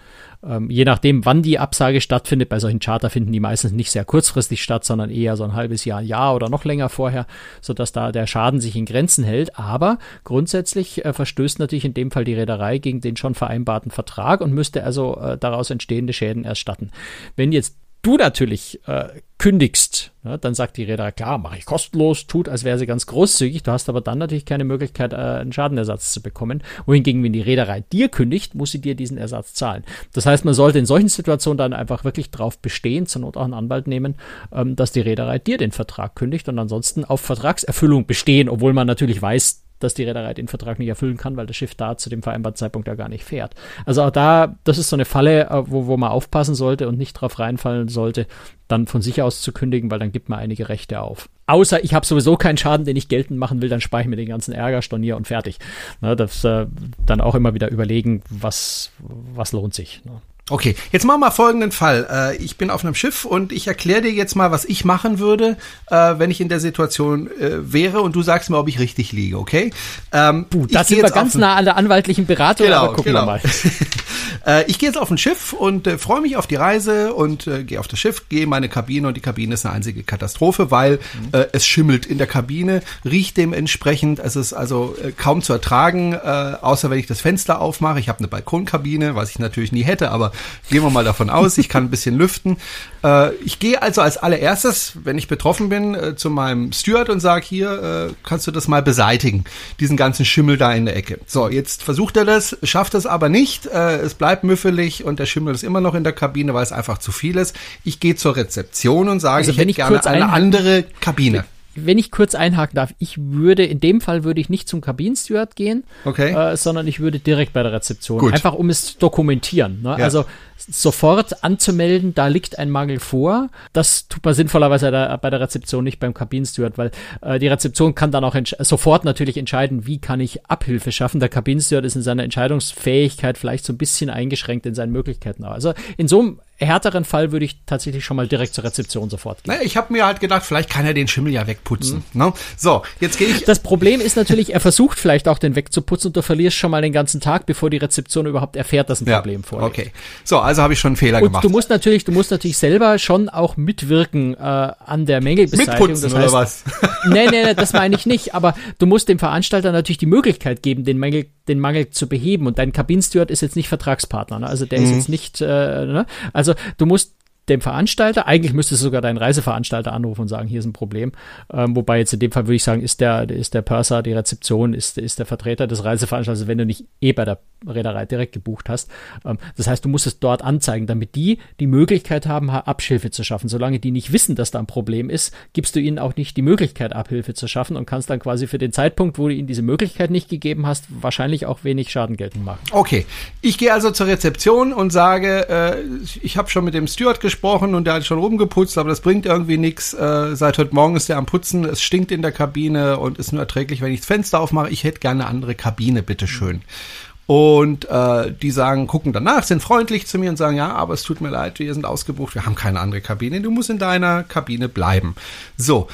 Ähm, je nachdem, wann die Absage stattfindet, bei solchen Charter finden die meistens nicht sehr kurzfristig statt, sondern eher so ein halbes Jahr, ein Jahr oder noch länger vorher, sodass da der Schaden sich in Grenzen hält. Aber grundsätzlich äh, verstößt natürlich in dem Fall die Reederei gegen den schon vereinbarten Vertrag und müsste also äh, daraus entstehende Schäden erstatten. Wenn jetzt du natürlich äh, kündigst, ja, dann sagt die Reederei, klar, mache ich kostenlos, tut, als wäre sie ganz großzügig. Du hast aber dann natürlich keine Möglichkeit, äh, einen Schadenersatz zu bekommen. Wohingegen, wenn die Reederei dir kündigt, muss sie dir diesen Ersatz zahlen. Das heißt, man sollte in solchen Situationen dann einfach wirklich drauf bestehen, zur Not auch einen Anwalt nehmen, ähm, dass die Reederei dir den Vertrag kündigt und ansonsten auf Vertragserfüllung bestehen, obwohl man natürlich weiß, dass die Reederei den Vertrag nicht erfüllen kann, weil das Schiff da zu dem vereinbarten Zeitpunkt ja gar nicht fährt. Also auch da, das ist so eine Falle, äh, wo, wo man aufpassen sollte und nicht drauf reinfallen sollte, dann von sich aus zu kündigen, weil dann gibt man einige Rechte auf. Außer ich habe sowieso keinen Schaden, den ich geltend machen will, dann spare ich mir den ganzen Ärger, stornier und fertig. Ne, das äh, dann auch immer wieder überlegen, was, was lohnt sich. Ne? Okay, jetzt machen wir mal folgenden Fall. Äh, ich bin auf einem Schiff und ich erkläre dir jetzt mal, was ich machen würde, äh, wenn ich in der Situation äh, wäre und du sagst mir, ob ich richtig liege, okay? Ähm, Puh, da sind wir ganz nah an der anwaltlichen Beratung, genau, aber gucken genau. wir mal. ich gehe jetzt auf ein Schiff und freue mich auf die Reise und gehe auf das Schiff, gehe in meine Kabine und die Kabine ist eine einzige Katastrophe, weil mhm. es schimmelt in der Kabine, riecht dementsprechend, es ist also kaum zu ertragen, außer wenn ich das Fenster aufmache. Ich habe eine Balkonkabine, was ich natürlich nie hätte, aber Gehen wir mal davon aus, ich kann ein bisschen lüften. Äh, ich gehe also als allererstes, wenn ich betroffen bin, äh, zu meinem Steward und sage, hier, äh, kannst du das mal beseitigen, diesen ganzen Schimmel da in der Ecke. So, jetzt versucht er das, schafft es aber nicht, äh, es bleibt müffelig und der Schimmel ist immer noch in der Kabine, weil es einfach zu viel ist. Ich gehe zur Rezeption und sage, also, ich hätte ich gerne eine andere Kabine wenn ich kurz einhaken darf, ich würde, in dem Fall würde ich nicht zum Kabinensteward gehen, okay. äh, sondern ich würde direkt bei der Rezeption, Gut. einfach um es zu dokumentieren. Ne? Ja. Also sofort anzumelden, da liegt ein Mangel vor. Das tut man sinnvollerweise bei der Rezeption nicht beim Kabinensteward, weil äh, die Rezeption kann dann auch sofort natürlich entscheiden, wie kann ich Abhilfe schaffen. Der Kabinensteward ist in seiner Entscheidungsfähigkeit vielleicht so ein bisschen eingeschränkt in seinen Möglichkeiten. Also in so einem härteren Fall würde ich tatsächlich schon mal direkt zur Rezeption sofort gehen. Naja, ich habe mir halt gedacht, vielleicht kann er den Schimmel ja wegputzen. Mhm. Ne? So, jetzt gehe ich. Das Problem ist natürlich, er versucht vielleicht auch den wegzuputzen und du verlierst schon mal den ganzen Tag, bevor die Rezeption überhaupt erfährt, dass ein ja, Problem vorliegt. Okay. So, also habe ich schon einen Fehler und gemacht. Du musst natürlich, du musst natürlich selber schon auch mitwirken äh, an der Mängelbeseitigung. Mitputzen das heißt, oder was? nee, nee, nee, das meine ich nicht. Aber du musst dem Veranstalter natürlich die Möglichkeit geben, den Mangel, den Mangel zu beheben. Und dein Kabinensteward ist jetzt nicht Vertragspartner. Ne? Also der mhm. ist jetzt nicht. Äh, ne? Also du musst dem Veranstalter. Eigentlich müsstest du sogar deinen Reiseveranstalter anrufen und sagen, hier ist ein Problem. Ähm, wobei jetzt in dem Fall würde ich sagen, ist der, ist der Purser, die Rezeption, ist, ist der Vertreter des Reiseveranstalters, wenn du nicht eh bei der Reederei direkt gebucht hast. Ähm, das heißt, du musst es dort anzeigen, damit die die Möglichkeit haben, Abhilfe zu schaffen. Solange die nicht wissen, dass da ein Problem ist, gibst du ihnen auch nicht die Möglichkeit, Abhilfe zu schaffen und kannst dann quasi für den Zeitpunkt, wo du ihnen diese Möglichkeit nicht gegeben hast, wahrscheinlich auch wenig Schaden geltend machen. Okay, ich gehe also zur Rezeption und sage, äh, ich habe schon mit dem Steward gesprochen und der hat schon rumgeputzt, aber das bringt irgendwie nichts. Äh, seit heute Morgen ist der am Putzen, es stinkt in der Kabine und ist nur erträglich, wenn ich das Fenster aufmache. Ich hätte gerne eine andere Kabine, bitteschön. Mhm. Und äh, die sagen, gucken danach, sind freundlich zu mir und sagen, ja, aber es tut mir leid, wir sind ausgebucht, wir haben keine andere Kabine, du musst in deiner Kabine bleiben. So,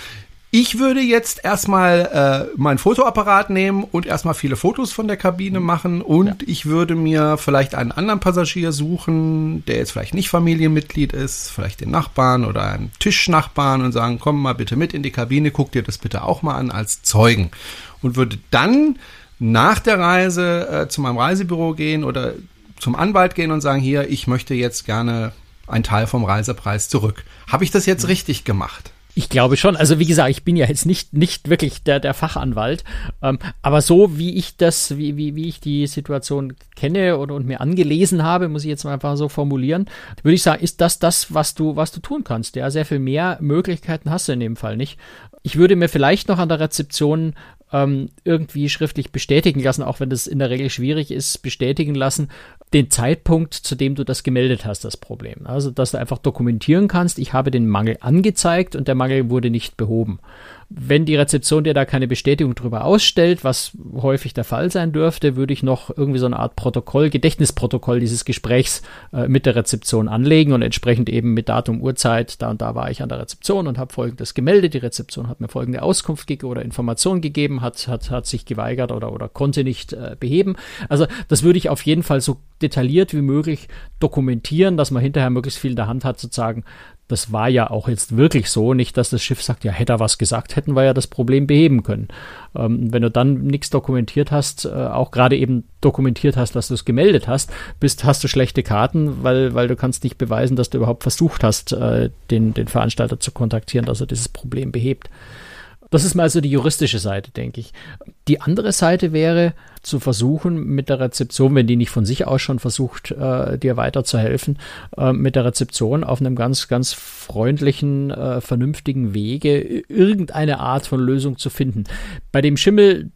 ich würde jetzt erstmal äh, mein Fotoapparat nehmen und erstmal viele Fotos von der Kabine machen und ja. ich würde mir vielleicht einen anderen Passagier suchen, der jetzt vielleicht nicht Familienmitglied ist, vielleicht den Nachbarn oder einen Tischnachbarn und sagen, komm mal bitte mit in die Kabine, guck dir das bitte auch mal an als Zeugen. und würde dann nach der Reise äh, zu meinem Reisebüro gehen oder zum Anwalt gehen und sagen, hier, ich möchte jetzt gerne einen Teil vom Reisepreis zurück. Habe ich das jetzt mhm. richtig gemacht? Ich glaube schon. Also wie gesagt, ich bin ja jetzt nicht, nicht wirklich der, der Fachanwalt. Ähm, aber so wie ich das, wie, wie, wie ich die Situation kenne und, und mir angelesen habe, muss ich jetzt mal einfach so formulieren, würde ich sagen, ist das das, was du, was du tun kannst. Ja, sehr viel mehr Möglichkeiten hast du in dem Fall nicht. Ich würde mir vielleicht noch an der Rezeption ähm, irgendwie schriftlich bestätigen lassen, auch wenn das in der Regel schwierig ist, bestätigen lassen, den Zeitpunkt, zu dem du das gemeldet hast, das Problem. Also, dass du einfach dokumentieren kannst, ich habe den Mangel angezeigt und der Mangel wurde nicht behoben. Wenn die Rezeption dir da keine Bestätigung darüber ausstellt, was häufig der Fall sein dürfte, würde ich noch irgendwie so eine Art Protokoll, Gedächtnisprotokoll dieses Gesprächs äh, mit der Rezeption anlegen und entsprechend eben mit Datum, Uhrzeit, da und da war ich an der Rezeption und habe folgendes gemeldet. Die Rezeption hat mir folgende Auskunft gegeben oder Information gegeben, hat, hat, hat sich geweigert oder, oder konnte nicht äh, beheben. Also das würde ich auf jeden Fall so detailliert wie möglich dokumentieren, dass man hinterher möglichst viel in der Hand hat, sozusagen, das war ja auch jetzt wirklich so. Nicht, dass das Schiff sagt, ja, hätte er was gesagt, hätten wir ja das Problem beheben können. Ähm, wenn du dann nichts dokumentiert hast, äh, auch gerade eben dokumentiert hast, dass du es gemeldet hast, bist, hast du schlechte Karten, weil, weil du kannst nicht beweisen, dass du überhaupt versucht hast, äh, den, den Veranstalter zu kontaktieren, dass er dieses Problem behebt. Das ist mal so die juristische Seite, denke ich. Die andere Seite wäre zu versuchen, mit der Rezeption, wenn die nicht von sich aus schon versucht, äh, dir weiterzuhelfen, äh, mit der Rezeption auf einem ganz, ganz freundlichen, äh, vernünftigen Wege irgendeine Art von Lösung zu finden. Bei dem Schimmel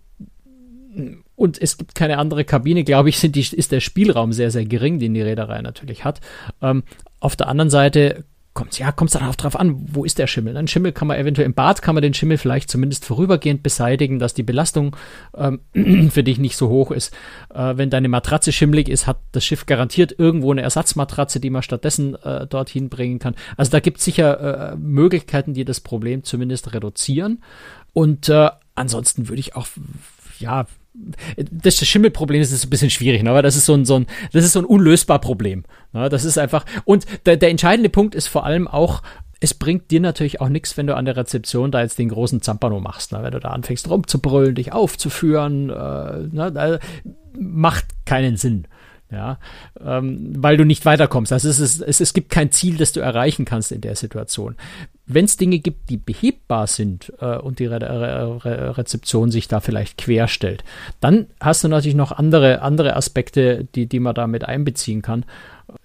und es gibt keine andere Kabine, glaube ich, die, ist der Spielraum sehr, sehr gering, den die Reederei natürlich hat. Ähm, auf der anderen Seite kommt ja, kommt es dann auch drauf an, wo ist der Schimmel? Ein Schimmel kann man eventuell im Bad kann man den Schimmel vielleicht zumindest vorübergehend beseitigen, dass die Belastung ähm, für dich nicht so hoch ist. Äh, wenn deine Matratze schimmelig ist, hat das Schiff garantiert irgendwo eine Ersatzmatratze, die man stattdessen äh, dorthin bringen kann. Also da gibt es sicher äh, Möglichkeiten, die das Problem zumindest reduzieren. Und äh, ansonsten würde ich auch ja, das Schimmelproblem ist ein bisschen schwierig, ne? aber das ist so ein, so ein, das ist so ein unlösbar Problem. Ne? Das ist einfach, und der, der entscheidende Punkt ist vor allem auch, es bringt dir natürlich auch nichts, wenn du an der Rezeption da jetzt den großen Zampano machst, ne? wenn du da anfängst rumzubrüllen, dich aufzuführen, äh, ne? macht keinen Sinn ja, ähm, weil du nicht weiterkommst. Also es, ist, es, es gibt kein Ziel, das du erreichen kannst in der Situation. Wenn es Dinge gibt, die behebbar sind äh, und die Re Re Rezeption sich da vielleicht querstellt, dann hast du natürlich noch andere, andere Aspekte, die, die man da mit einbeziehen kann.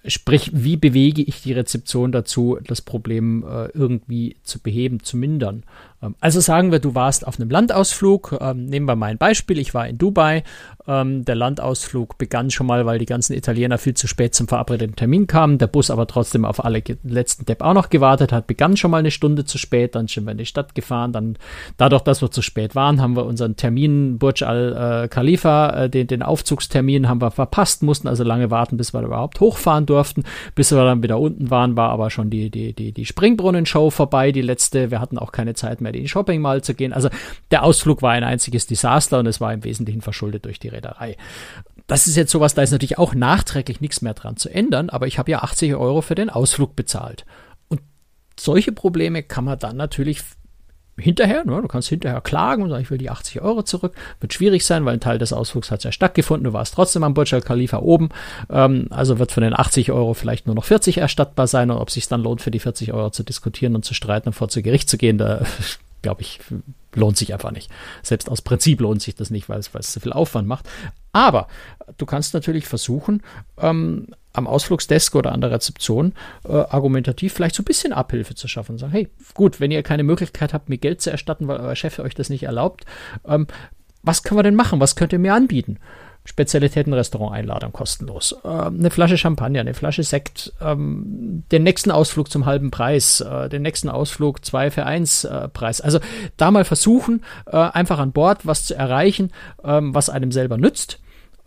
Sprich, wie bewege ich die Rezeption dazu, das Problem äh, irgendwie zu beheben, zu mindern? Ähm, also sagen wir, du warst auf einem Landausflug. Ähm, nehmen wir mal ein Beispiel. Ich war in Dubai. Ähm, der Landausflug begann schon mal, weil die ganzen Italiener viel zu spät zum verabredeten Termin kamen. Der Bus aber trotzdem auf alle letzten Depp auch noch gewartet hat. Begann schon mal eine Stunde zu spät. Dann sind wir in die Stadt gefahren. Dann, dadurch, dass wir zu spät waren, haben wir unseren Termin Burj Al äh, Khalifa, äh, den, den Aufzugstermin, haben wir verpasst. Mussten also lange warten, bis wir überhaupt hochfahren durften. Bis wir dann wieder unten waren, war aber schon die, die, die, die Springbrunnen-Show vorbei. Die letzte. Wir hatten auch keine Zeit mehr mehr in die Shopping Mall zu gehen. Also der Ausflug war ein einziges Desaster und es war im Wesentlichen verschuldet durch die Reederei. Das ist jetzt sowas, da ist natürlich auch nachträglich nichts mehr dran zu ändern, aber ich habe ja 80 Euro für den Ausflug bezahlt. Und solche Probleme kann man dann natürlich hinterher, ne, du kannst hinterher klagen und sagen, ich will die 80 Euro zurück. Wird schwierig sein, weil ein Teil des Ausflugs hat ja stattgefunden. Du warst trotzdem am Burj Al Khalifa oben. Ähm, also wird von den 80 Euro vielleicht nur noch 40 erstattbar sein. Und ob es sich dann lohnt, für die 40 Euro zu diskutieren und zu streiten und vor zu Gericht zu gehen, da glaube ich, lohnt sich einfach nicht. Selbst aus Prinzip lohnt sich das nicht, weil es, zu viel Aufwand macht. Aber du kannst natürlich versuchen, ähm, am Ausflugsdesk oder an der Rezeption äh, argumentativ vielleicht so ein bisschen Abhilfe zu schaffen und sagen, hey, gut, wenn ihr keine Möglichkeit habt, mir Geld zu erstatten, weil euer Chef euch das nicht erlaubt, ähm, was können wir denn machen? Was könnt ihr mir anbieten? Spezialitäten-Restaurant-Einladung kostenlos. Äh, eine Flasche Champagner, eine Flasche Sekt, ähm, den nächsten Ausflug zum halben Preis, äh, den nächsten Ausflug zwei für eins äh, Preis. Also da mal versuchen, äh, einfach an Bord was zu erreichen, ähm, was einem selber nützt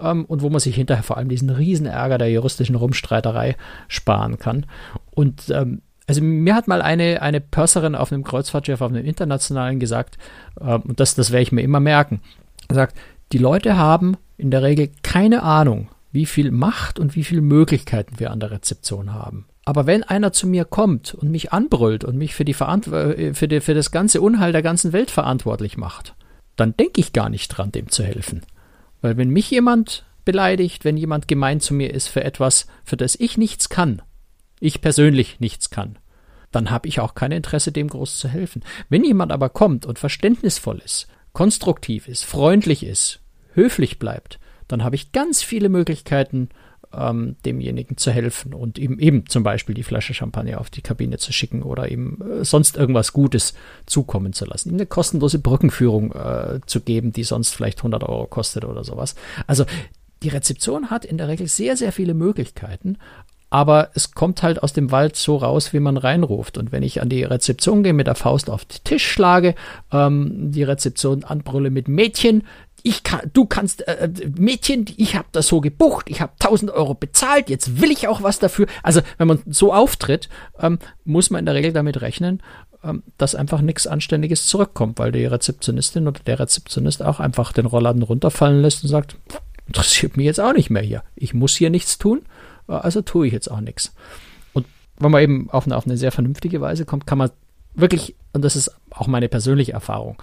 ähm, und wo man sich hinterher vor allem diesen riesen Ärger der juristischen Rumstreiterei sparen kann. Und ähm, also mir hat mal eine, eine Purserin auf einem Kreuzfahrtschiff, auf einem internationalen gesagt, äh, und das, das werde ich mir immer merken, sagt, die Leute haben in der Regel keine Ahnung, wie viel Macht und wie viele Möglichkeiten wir an der Rezeption haben. Aber wenn einer zu mir kommt und mich anbrüllt und mich für, die äh, für, die, für das ganze Unheil der ganzen Welt verantwortlich macht, dann denke ich gar nicht dran, dem zu helfen. Weil wenn mich jemand beleidigt, wenn jemand gemein zu mir ist für etwas, für das ich nichts kann, ich persönlich nichts kann, dann habe ich auch kein Interesse, dem groß zu helfen. Wenn jemand aber kommt und verständnisvoll ist, konstruktiv ist, freundlich ist, höflich bleibt, dann habe ich ganz viele Möglichkeiten, ähm, demjenigen zu helfen und ihm eben zum Beispiel die Flasche Champagner auf die Kabine zu schicken oder ihm äh, sonst irgendwas Gutes zukommen zu lassen, ihm eine kostenlose Brückenführung äh, zu geben, die sonst vielleicht 100 Euro kostet oder sowas. Also die Rezeption hat in der Regel sehr, sehr viele Möglichkeiten, aber es kommt halt aus dem Wald so raus, wie man reinruft. Und wenn ich an die Rezeption gehe, mit der Faust auf den Tisch schlage, ähm, die Rezeption anbrülle mit Mädchen, ich kann, du kannst, äh, Mädchen, ich habe das so gebucht, ich habe 1000 Euro bezahlt, jetzt will ich auch was dafür. Also wenn man so auftritt, ähm, muss man in der Regel damit rechnen, ähm, dass einfach nichts Anständiges zurückkommt, weil die Rezeptionistin oder der Rezeptionist auch einfach den Rollladen runterfallen lässt und sagt, interessiert mich jetzt auch nicht mehr hier. Ich muss hier nichts tun also tue ich jetzt auch nichts. Und wenn man eben auf eine, auf eine sehr vernünftige Weise kommt, kann man wirklich, und das ist auch meine persönliche Erfahrung,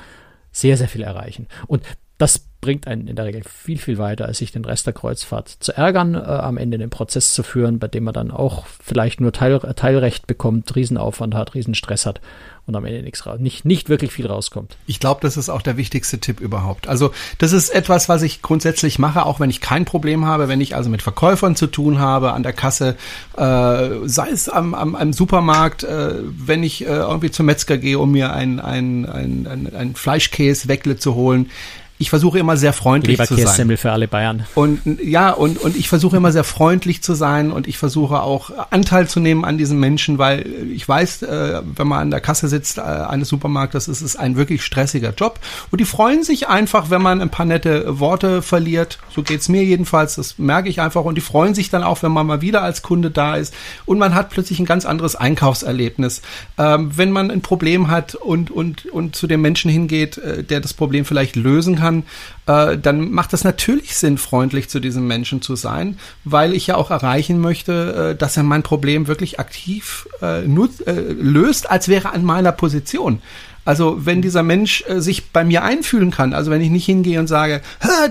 sehr, sehr viel erreichen. Und das bringt einen in der Regel viel, viel weiter, als sich den Rest der Kreuzfahrt zu ärgern, äh, am Ende den Prozess zu führen, bei dem man dann auch vielleicht nur Teil, Teilrecht bekommt, Riesenaufwand hat, Riesenstress hat und am Ende nichts raus, nicht, nicht wirklich viel rauskommt. Ich glaube, das ist auch der wichtigste Tipp überhaupt. Also das ist etwas, was ich grundsätzlich mache, auch wenn ich kein Problem habe, wenn ich also mit Verkäufern zu tun habe, an der Kasse, äh, sei es am, am, am Supermarkt, äh, wenn ich äh, irgendwie zum Metzger gehe, um mir ein, ein, ein, ein, ein Fleischkäse Weckle zu holen ich versuche immer sehr freundlich zu sein. für alle Bayern. Und ja, und, und ich versuche immer sehr freundlich zu sein und ich versuche auch Anteil zu nehmen an diesen Menschen, weil ich weiß, äh, wenn man an der Kasse sitzt äh, eines Supermarktes, ist es ein wirklich stressiger Job. Und die freuen sich einfach, wenn man ein paar nette Worte verliert. So geht's mir jedenfalls, das merke ich einfach. Und die freuen sich dann auch, wenn man mal wieder als Kunde da ist. Und man hat plötzlich ein ganz anderes Einkaufserlebnis. Ähm, wenn man ein Problem hat und, und, und zu dem Menschen hingeht, äh, der das Problem vielleicht lösen kann, kann, äh, dann macht es natürlich Sinn, freundlich zu diesem Menschen zu sein, weil ich ja auch erreichen möchte, äh, dass er mein Problem wirklich aktiv äh, nut, äh, löst, als wäre an meiner Position. Also wenn dieser Mensch äh, sich bei mir einfühlen kann, also wenn ich nicht hingehe und sage,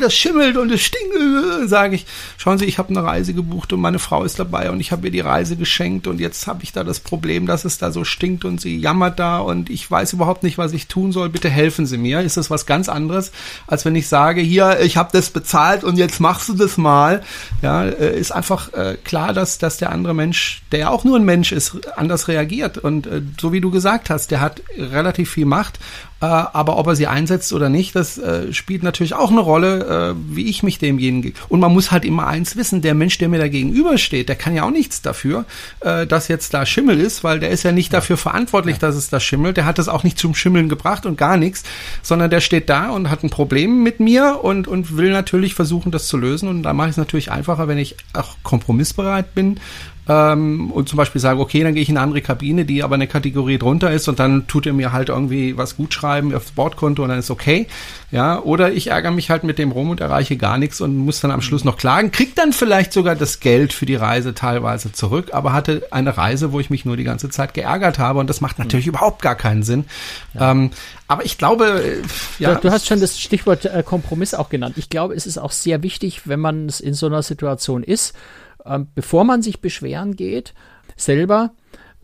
das schimmelt und es stinkt, äh, sage ich, schauen Sie, ich habe eine Reise gebucht und meine Frau ist dabei und ich habe ihr die Reise geschenkt und jetzt habe ich da das Problem, dass es da so stinkt und sie jammert da und ich weiß überhaupt nicht, was ich tun soll. Bitte helfen Sie mir. Ist das was ganz anderes, als wenn ich sage, hier, ich habe das bezahlt und jetzt machst du das mal. Ja, äh, ist einfach äh, klar, dass dass der andere Mensch, der ja auch nur ein Mensch ist, anders reagiert und äh, so wie du gesagt hast, der hat relativ viel macht. Äh, aber ob er sie einsetzt oder nicht, das äh, spielt natürlich auch eine Rolle, äh, wie ich mich demjenigen. Und man muss halt immer eins wissen: Der Mensch, der mir da gegenübersteht, der kann ja auch nichts dafür, äh, dass jetzt da Schimmel ist, weil der ist ja nicht dafür verantwortlich, dass es da schimmelt. Der hat das auch nicht zum Schimmeln gebracht und gar nichts, sondern der steht da und hat ein Problem mit mir und, und will natürlich versuchen, das zu lösen. Und da mache ich es natürlich einfacher, wenn ich auch kompromissbereit bin ähm, und zum Beispiel sage, okay, dann gehe ich in eine andere Kabine, die aber eine Kategorie drunter ist und dann tut er mir halt irgendwie was gut schreiben aufs Bordkonto und dann ist okay. Ja, oder ich ärgere mich halt mit dem rum und erreiche gar nichts und muss dann am Schluss noch klagen, krieg dann vielleicht sogar das Geld für die Reise teilweise zurück, aber hatte eine Reise, wo ich mich nur die ganze Zeit geärgert habe und das macht natürlich mhm. überhaupt gar keinen Sinn. Ja. Ähm, aber ich glaube, äh, ja. Du, du, hast schon das Stichwort äh, Kompromiss auch genannt. Ich glaube, es ist auch sehr wichtig, wenn man in so einer Situation ist, ähm, bevor man sich beschweren geht, selber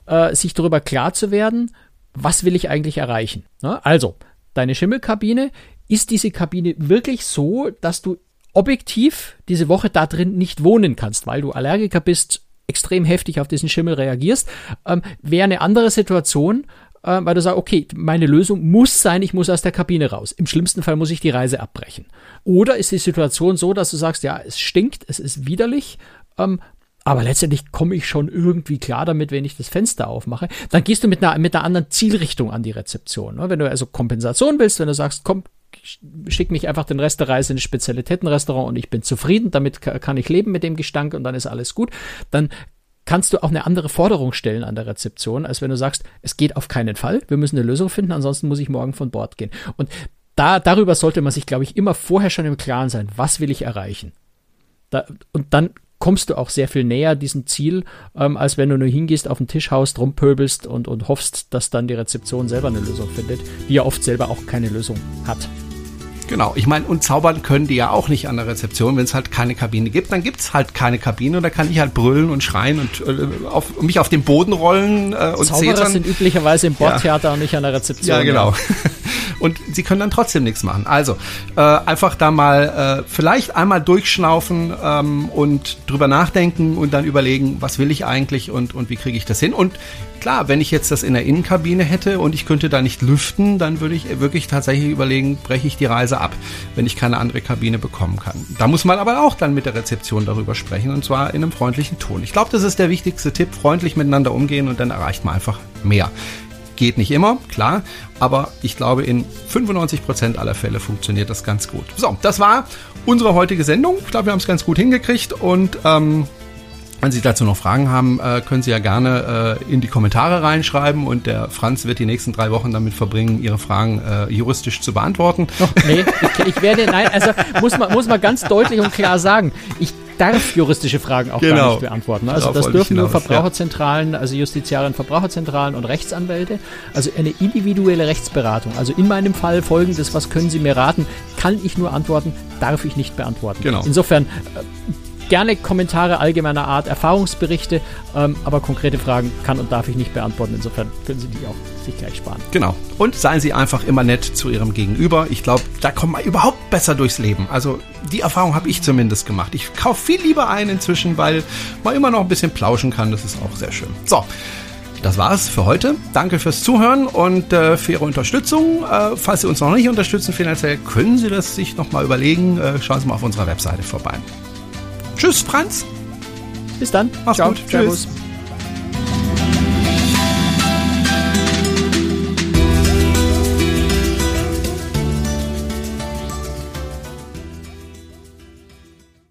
äh, sich darüber klar zu werden, was will ich eigentlich erreichen. Ne? Also, deine Schimmelkabine, ist diese Kabine wirklich so, dass du objektiv diese Woche da drin nicht wohnen kannst, weil du Allergiker bist, extrem heftig auf diesen Schimmel reagierst, ähm, wäre eine andere Situation, äh, weil du sagst, okay, meine Lösung muss sein, ich muss aus der Kabine raus. Im schlimmsten Fall muss ich die Reise abbrechen. Oder ist die Situation so, dass du sagst, ja, es stinkt, es ist widerlich, ähm, aber letztendlich komme ich schon irgendwie klar damit, wenn ich das Fenster aufmache. Dann gehst du mit einer, mit einer anderen Zielrichtung an die Rezeption. Ne? Wenn du also Kompensation willst, wenn du sagst, komm, schick mich einfach den Rest der Reise in ein Spezialitätenrestaurant und ich bin zufrieden, damit kann ich leben mit dem Gestank und dann ist alles gut, dann kannst du auch eine andere Forderung stellen an der Rezeption, als wenn du sagst, es geht auf keinen Fall, wir müssen eine Lösung finden, ansonsten muss ich morgen von Bord gehen. Und da, darüber sollte man sich, glaube ich, immer vorher schon im Klaren sein, was will ich erreichen. Da, und dann kommst du auch sehr viel näher diesem Ziel, ähm, als wenn du nur hingehst, auf den Tisch haust, rumpöbelst und, und hoffst, dass dann die Rezeption selber eine Lösung findet, die ja oft selber auch keine Lösung hat. Genau, ich meine, und zaubern können die ja auch nicht an der Rezeption. Wenn es halt keine Kabine gibt, dann gibt es halt keine Kabine und da kann ich halt brüllen und schreien und äh, auf, mich auf den Boden rollen äh, und Zauberer zetern. sind üblicherweise im Bordtheater ja. und nicht an der Rezeption. Ja, genau. und sie können dann trotzdem nichts machen. Also äh, einfach da mal äh, vielleicht einmal durchschnaufen ähm, und drüber nachdenken und dann überlegen, was will ich eigentlich und, und wie kriege ich das hin. Und klar, wenn ich jetzt das in der Innenkabine hätte und ich könnte da nicht lüften, dann würde ich wirklich tatsächlich überlegen, breche ich die Reise ab, wenn ich keine andere Kabine bekommen kann. Da muss man aber auch dann mit der Rezeption darüber sprechen und zwar in einem freundlichen Ton. Ich glaube, das ist der wichtigste Tipp, freundlich miteinander umgehen und dann erreicht man einfach mehr. Geht nicht immer, klar, aber ich glaube, in 95 Prozent aller Fälle funktioniert das ganz gut. So, das war unsere heutige Sendung. Ich glaube, wir haben es ganz gut hingekriegt und ähm, wenn Sie dazu noch Fragen haben, äh, können Sie ja gerne äh, in die Kommentare reinschreiben und der Franz wird die nächsten drei Wochen damit verbringen, Ihre Fragen äh, juristisch zu beantworten. Oh, nee, ich, ich, werde, nein, also muss man, muss man ganz deutlich und klar sagen, ich darf juristische Fragen auch genau. gar nicht beantworten. Also Darauf das dürfen nur Verbraucherzentralen, also Justiziarien, Verbraucherzentralen und Rechtsanwälte. Also eine individuelle Rechtsberatung. Also in meinem Fall folgendes, was können Sie mir raten, kann ich nur antworten, darf ich nicht beantworten. Genau. Insofern gerne Kommentare allgemeiner Art, Erfahrungsberichte, ähm, aber konkrete Fragen kann und darf ich nicht beantworten. Insofern können Sie die auch sich gleich sparen. Genau. Und seien Sie einfach immer nett zu Ihrem Gegenüber. Ich glaube, da kommt man überhaupt besser durchs Leben. Also die Erfahrung habe ich zumindest gemacht. Ich kaufe viel lieber ein inzwischen, weil man immer noch ein bisschen plauschen kann. Das ist auch sehr schön. So. Das war's für heute. Danke fürs Zuhören und äh, für Ihre Unterstützung. Äh, falls Sie uns noch nicht unterstützen finanziell, können Sie das sich nochmal überlegen. Äh, schauen Sie mal auf unserer Webseite vorbei. Tschüss, Franz. Bis dann. Mach's Ciao. gut. Tschüss.